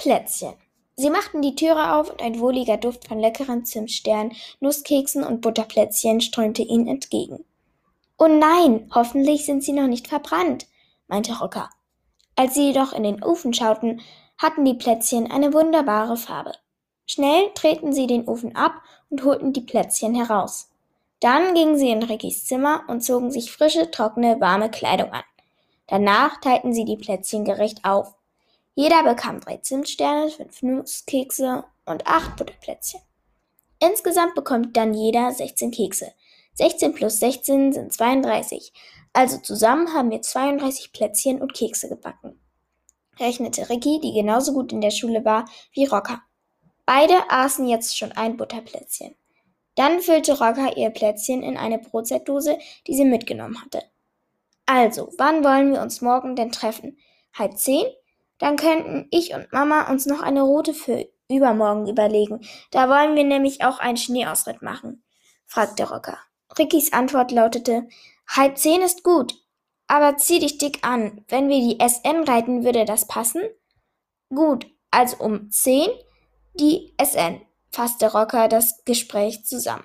Plätzchen. Sie machten die Türe auf und ein wohliger Duft von leckeren Zimtsternen, Nusskeksen und Butterplätzchen strömte ihnen entgegen. Oh nein, hoffentlich sind sie noch nicht verbrannt, meinte Rocker. Als sie jedoch in den Ofen schauten, hatten die Plätzchen eine wunderbare Farbe. Schnell drehten sie den Ofen ab und holten die Plätzchen heraus. Dann gingen sie in Rickys Zimmer und zogen sich frische, trockene, warme Kleidung an. Danach teilten sie die Plätzchen gerecht auf. Jeder bekam drei Zimtsterne, fünf Nusskekse und acht Butterplätzchen. Insgesamt bekommt dann jeder 16 Kekse. 16 plus 16 sind 32. Also zusammen haben wir 32 Plätzchen und Kekse gebacken. Rechnete Ricky, die genauso gut in der Schule war wie Rocker. Beide aßen jetzt schon ein Butterplätzchen. Dann füllte Rocker ihr Plätzchen in eine Brotzeitdose, die sie mitgenommen hatte. Also, wann wollen wir uns morgen denn treffen? Halb zehn? Dann könnten ich und Mama uns noch eine Route für übermorgen überlegen. Da wollen wir nämlich auch einen Schneeausritt machen, fragte Rocker. Rickys Antwort lautete, halb zehn ist gut, aber zieh dich dick an. Wenn wir die SN reiten, würde das passen? Gut, also um zehn die SN, fasste Rocker das Gespräch zusammen.